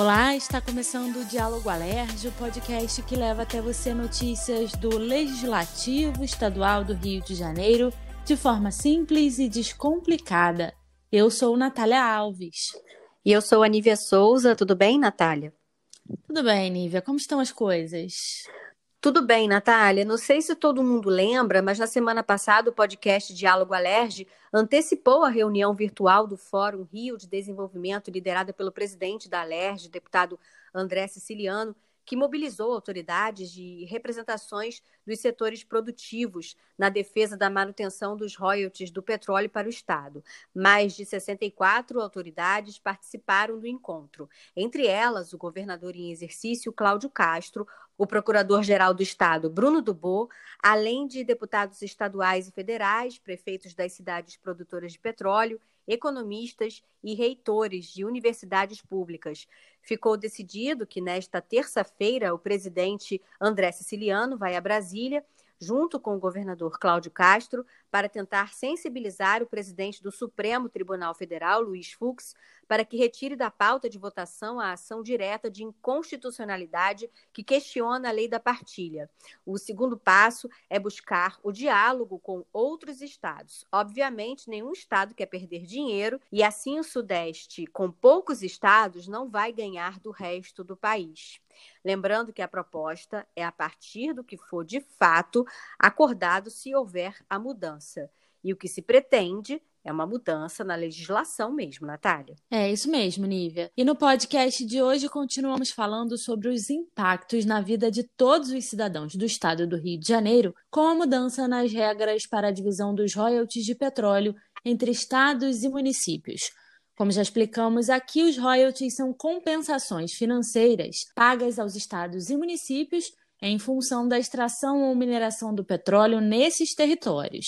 Olá, está começando o Diálogo Alerj, o podcast que leva até você notícias do Legislativo Estadual do Rio de Janeiro de forma simples e descomplicada. Eu sou Natália Alves. E eu sou a Nívia Souza. Tudo bem, Natália? Tudo bem, Nívia. Como estão as coisas? Tudo bem, Natália. Não sei se todo mundo lembra, mas na semana passada o podcast Diálogo Alerge antecipou a reunião virtual do Fórum Rio de Desenvolvimento, liderada pelo presidente da Alerge, deputado André Siciliano, que mobilizou autoridades de representações dos setores produtivos na defesa da manutenção dos royalties do petróleo para o Estado. Mais de 64 autoridades participaram do encontro, entre elas o governador em exercício Cláudio Castro, o procurador-geral do Estado Bruno Dubô, além de deputados estaduais e federais, prefeitos das cidades produtoras de petróleo economistas e reitores de universidades públicas. Ficou decidido que nesta terça-feira o presidente André Siciliano vai a Brasília junto com o governador Cláudio Castro, para tentar sensibilizar o presidente do Supremo Tribunal Federal, Luiz Fux, para que retire da pauta de votação a ação direta de inconstitucionalidade que questiona a lei da partilha. O segundo passo é buscar o diálogo com outros estados. Obviamente, nenhum estado quer perder dinheiro e assim o Sudeste, com poucos estados, não vai ganhar do resto do país. Lembrando que a proposta é a partir do que for de fato acordado se houver a mudança. E o que se pretende é uma mudança na legislação mesmo, Natália. É isso mesmo, Nívia. E no podcast de hoje continuamos falando sobre os impactos na vida de todos os cidadãos do estado do Rio de Janeiro com a mudança nas regras para a divisão dos royalties de petróleo entre estados e municípios. Como já explicamos aqui, os royalties são compensações financeiras pagas aos estados e municípios em função da extração ou mineração do petróleo nesses territórios.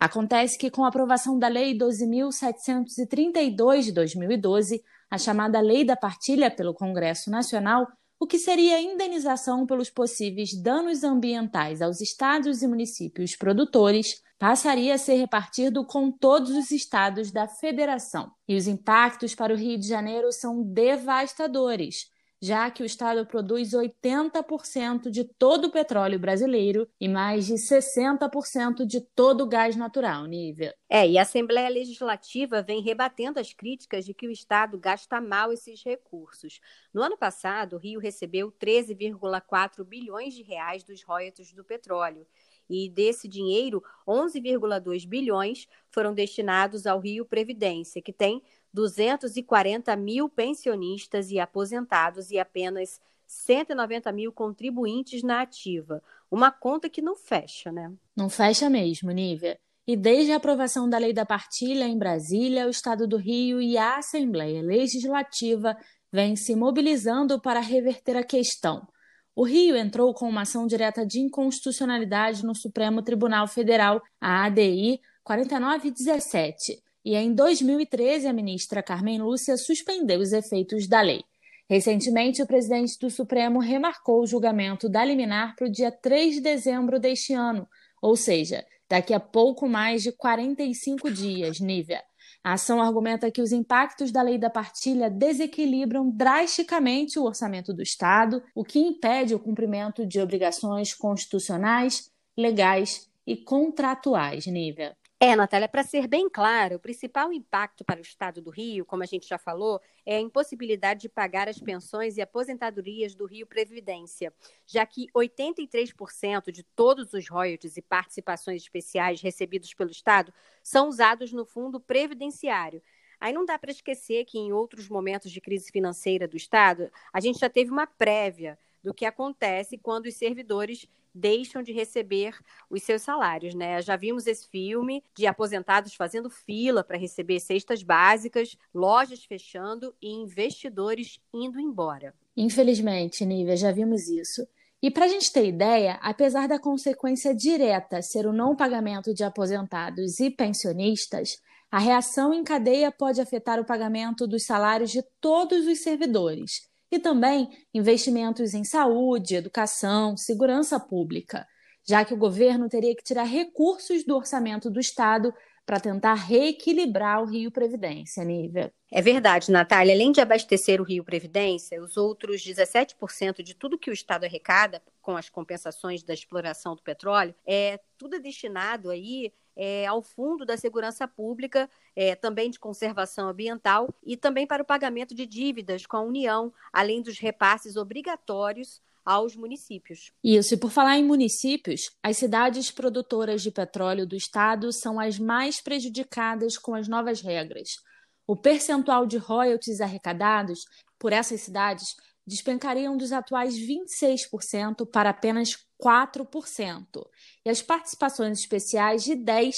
Acontece que, com a aprovação da Lei 12.732 de 2012, a chamada Lei da Partilha pelo Congresso Nacional, o que seria a indenização pelos possíveis danos ambientais aos estados e municípios produtores, passaria a ser repartido com todos os estados da federação. E os impactos para o Rio de Janeiro são devastadores, já que o estado produz 80% de todo o petróleo brasileiro e mais de 60% de todo o gás natural, Nívia. É, e a Assembleia Legislativa vem rebatendo as críticas de que o estado gasta mal esses recursos. No ano passado, o Rio recebeu 13,4 bilhões de reais dos royalties do petróleo e desse dinheiro, 11,2 bilhões foram destinados ao Rio Previdência, que tem 240 mil pensionistas e aposentados e apenas 190 mil contribuintes na ativa. Uma conta que não fecha, né? Não fecha mesmo, Nívia. E desde a aprovação da lei da partilha em Brasília, o Estado do Rio e a Assembleia Legislativa vêm se mobilizando para reverter a questão. O Rio entrou com uma ação direta de inconstitucionalidade no Supremo Tribunal Federal, a ADI 4917, e em 2013 a ministra Carmen Lúcia suspendeu os efeitos da lei. Recentemente, o presidente do Supremo remarcou o julgamento da liminar para o dia 3 de dezembro deste ano, ou seja, daqui a pouco mais de 45 dias, Nívia. A ação argumenta que os impactos da lei da partilha desequilibram drasticamente o orçamento do Estado, o que impede o cumprimento de obrigações constitucionais, legais e contratuais, Nívia. É, Natália, para ser bem claro, o principal impacto para o Estado do Rio, como a gente já falou, é a impossibilidade de pagar as pensões e aposentadorias do Rio Previdência, já que 83% de todos os royalties e participações especiais recebidos pelo Estado são usados no fundo previdenciário. Aí não dá para esquecer que em outros momentos de crise financeira do Estado, a gente já teve uma prévia do que acontece quando os servidores deixam de receber os seus salários, né? Já vimos esse filme de aposentados fazendo fila para receber cestas básicas, lojas fechando e investidores indo embora. Infelizmente, Nívia, já vimos isso. E para a gente ter ideia, apesar da consequência direta ser o não pagamento de aposentados e pensionistas, a reação em cadeia pode afetar o pagamento dos salários de todos os servidores e também investimentos em saúde, educação, segurança pública, já que o governo teria que tirar recursos do orçamento do Estado para tentar reequilibrar o Rio Previdência, Nívia. É verdade, Natália. Além de abastecer o Rio Previdência, os outros 17% de tudo que o Estado arrecada com as compensações da exploração do petróleo é tudo destinado aí é, ao Fundo da Segurança Pública, é, também de conservação ambiental e também para o pagamento de dívidas com a União, além dos repasses obrigatórios aos municípios. Isso, e por falar em municípios, as cidades produtoras de petróleo do estado são as mais prejudicadas com as novas regras. O percentual de royalties arrecadados por essas cidades despencariam dos atuais 26% para apenas 4%, e as participações especiais de 10%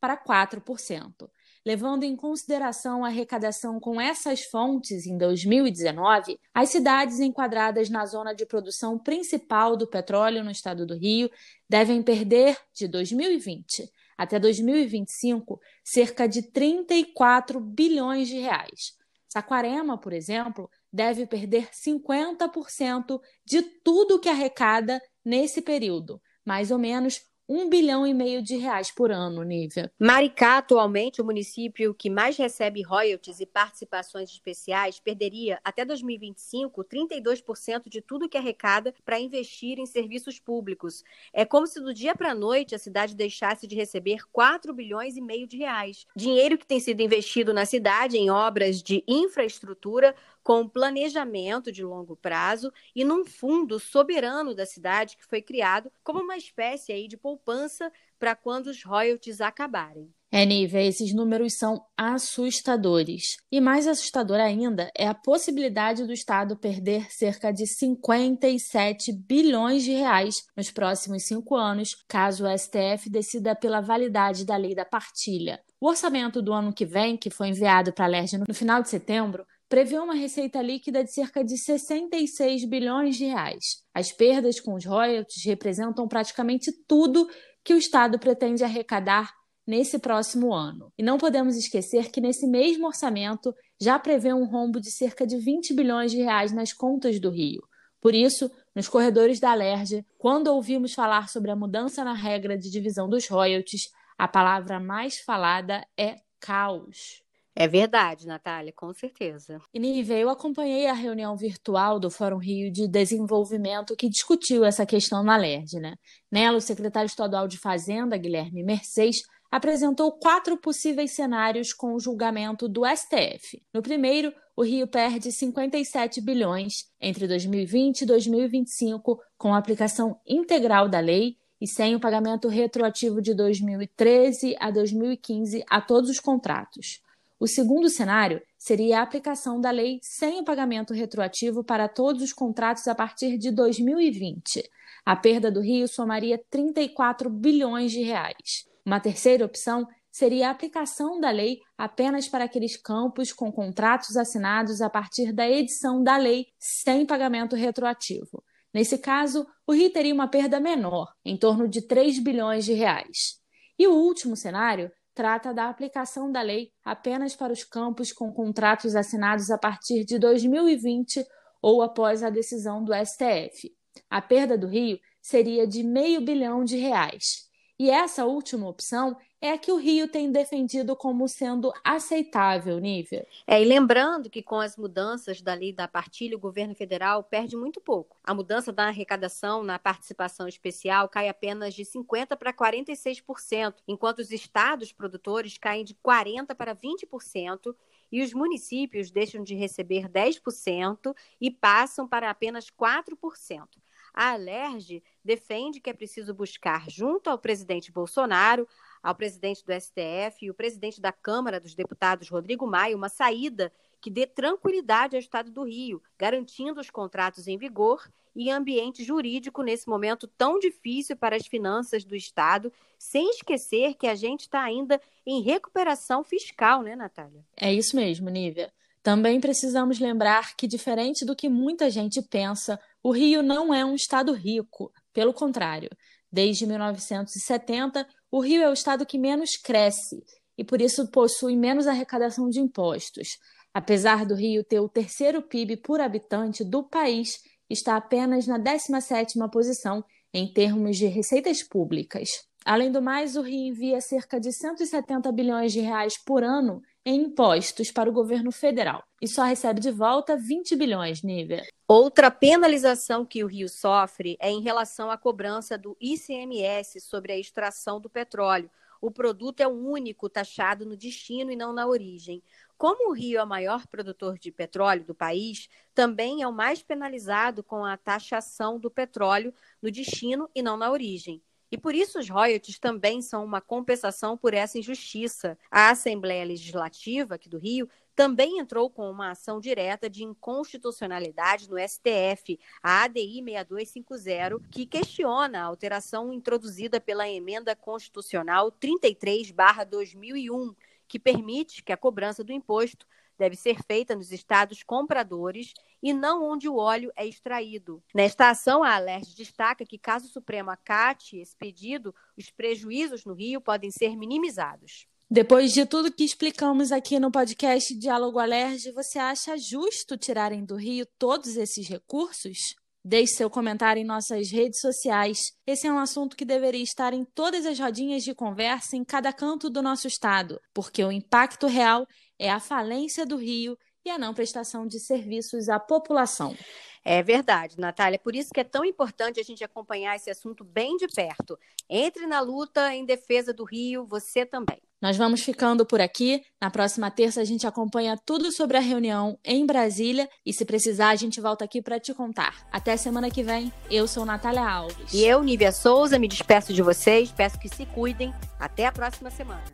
para 4%. Levando em consideração a arrecadação com essas fontes em 2019, as cidades enquadradas na zona de produção principal do petróleo no estado do Rio devem perder, de 2020 até 2025, cerca de 34 bilhões de reais. Saquarema, por exemplo, deve perder 50% de tudo que arrecada nesse período, mais ou menos um bilhão e meio de reais por ano, Nívia. Maricá, atualmente, o município que mais recebe royalties e participações especiais, perderia até 2025 32% de tudo que arrecada para investir em serviços públicos. É como se do dia para a noite a cidade deixasse de receber 4 bilhões e meio de reais. Dinheiro que tem sido investido na cidade em obras de infraestrutura com planejamento de longo prazo e num fundo soberano da cidade que foi criado como uma espécie aí de poupança para quando os royalties acabarem. É, Nívia, esses números são assustadores. E mais assustador ainda é a possibilidade do Estado perder cerca de 57 bilhões de reais nos próximos cinco anos, caso o STF decida pela validade da lei da partilha. O orçamento do ano que vem, que foi enviado para a LERJ no final de setembro, prevê uma receita líquida de cerca de 66 bilhões de reais. As perdas com os royalties representam praticamente tudo que o Estado pretende arrecadar nesse próximo ano. E não podemos esquecer que nesse mesmo orçamento já prevê um rombo de cerca de 20 bilhões de reais nas contas do Rio. Por isso, nos corredores da Alerj, quando ouvimos falar sobre a mudança na regra de divisão dos royalties, a palavra mais falada é caos. É verdade, Natália, com certeza. E Nive, eu acompanhei a reunião virtual do Fórum Rio de Desenvolvimento que discutiu essa questão na LERD. Né? Nela, o secretário estadual de Fazenda, Guilherme Mercedes, apresentou quatro possíveis cenários com o julgamento do STF. No primeiro, o Rio perde 57 bilhões entre 2020 e 2025 com a aplicação integral da lei e sem o pagamento retroativo de 2013 a 2015 a todos os contratos. O segundo cenário seria a aplicação da lei sem o pagamento retroativo para todos os contratos a partir de 2020. A perda do Rio somaria 34 bilhões de reais. Uma terceira opção seria a aplicação da lei apenas para aqueles campos com contratos assinados a partir da edição da lei sem pagamento retroativo. Nesse caso, o Rio teria uma perda menor, em torno de 3 bilhões de reais. E o último cenário trata da aplicação da lei apenas para os campos com contratos assinados a partir de 2020 ou após a decisão do STF. A perda do Rio seria de meio bilhão de reais. E essa última opção é a que o Rio tem defendido como sendo aceitável, Nívia. É, e lembrando que com as mudanças da lei da partilha, o governo federal perde muito pouco. A mudança da arrecadação na participação especial cai apenas de 50% para 46%, enquanto os estados produtores caem de 40% para 20% e os municípios deixam de receber 10% e passam para apenas 4%. A Alerj defende que é preciso buscar, junto ao presidente Bolsonaro, ao presidente do STF e o presidente da Câmara dos Deputados, Rodrigo Maia, uma saída que dê tranquilidade ao Estado do Rio, garantindo os contratos em vigor e ambiente jurídico nesse momento tão difícil para as finanças do Estado, sem esquecer que a gente está ainda em recuperação fiscal, né, Natália? É isso mesmo, Nívia. Também precisamos lembrar que, diferente do que muita gente pensa, o Rio não é um estado rico. Pelo contrário, desde 1970, o Rio é o estado que menos cresce e, por isso, possui menos arrecadação de impostos. Apesar do Rio ter o terceiro PIB por habitante do país, está apenas na 17ª posição em termos de receitas públicas. Além do mais, o Rio envia cerca de 170 bilhões de reais por ano em impostos para o governo federal e só recebe de volta 20 bilhões, Nívia. Outra penalização que o Rio sofre é em relação à cobrança do ICMS sobre a extração do petróleo. O produto é o único taxado no destino e não na origem. Como o Rio é o maior produtor de petróleo do país, também é o mais penalizado com a taxação do petróleo no destino e não na origem. E por isso os royalties também são uma compensação por essa injustiça. A Assembleia Legislativa aqui do Rio também entrou com uma ação direta de inconstitucionalidade no STF, a ADI 6250, que questiona a alteração introduzida pela emenda constitucional 33/2001, que permite que a cobrança do imposto deve ser feita nos estados compradores e não onde o óleo é extraído. Nesta ação, a Alerj destaca que, caso o Supremo acate esse pedido, os prejuízos no Rio podem ser minimizados. Depois de tudo que explicamos aqui no podcast Diálogo Alerj, você acha justo tirarem do Rio todos esses recursos? Deixe seu comentário em nossas redes sociais. Esse é um assunto que deveria estar em todas as rodinhas de conversa em cada canto do nosso estado, porque o impacto real é a falência do Rio e a não prestação de serviços à população. É verdade, Natália. Por isso que é tão importante a gente acompanhar esse assunto bem de perto. Entre na luta em defesa do Rio, você também. Nós vamos ficando por aqui. Na próxima terça a gente acompanha tudo sobre a reunião em Brasília e se precisar a gente volta aqui para te contar. Até semana que vem. Eu sou Natália Alves. E eu, Nívia Souza, me despeço de vocês. Peço que se cuidem. Até a próxima semana.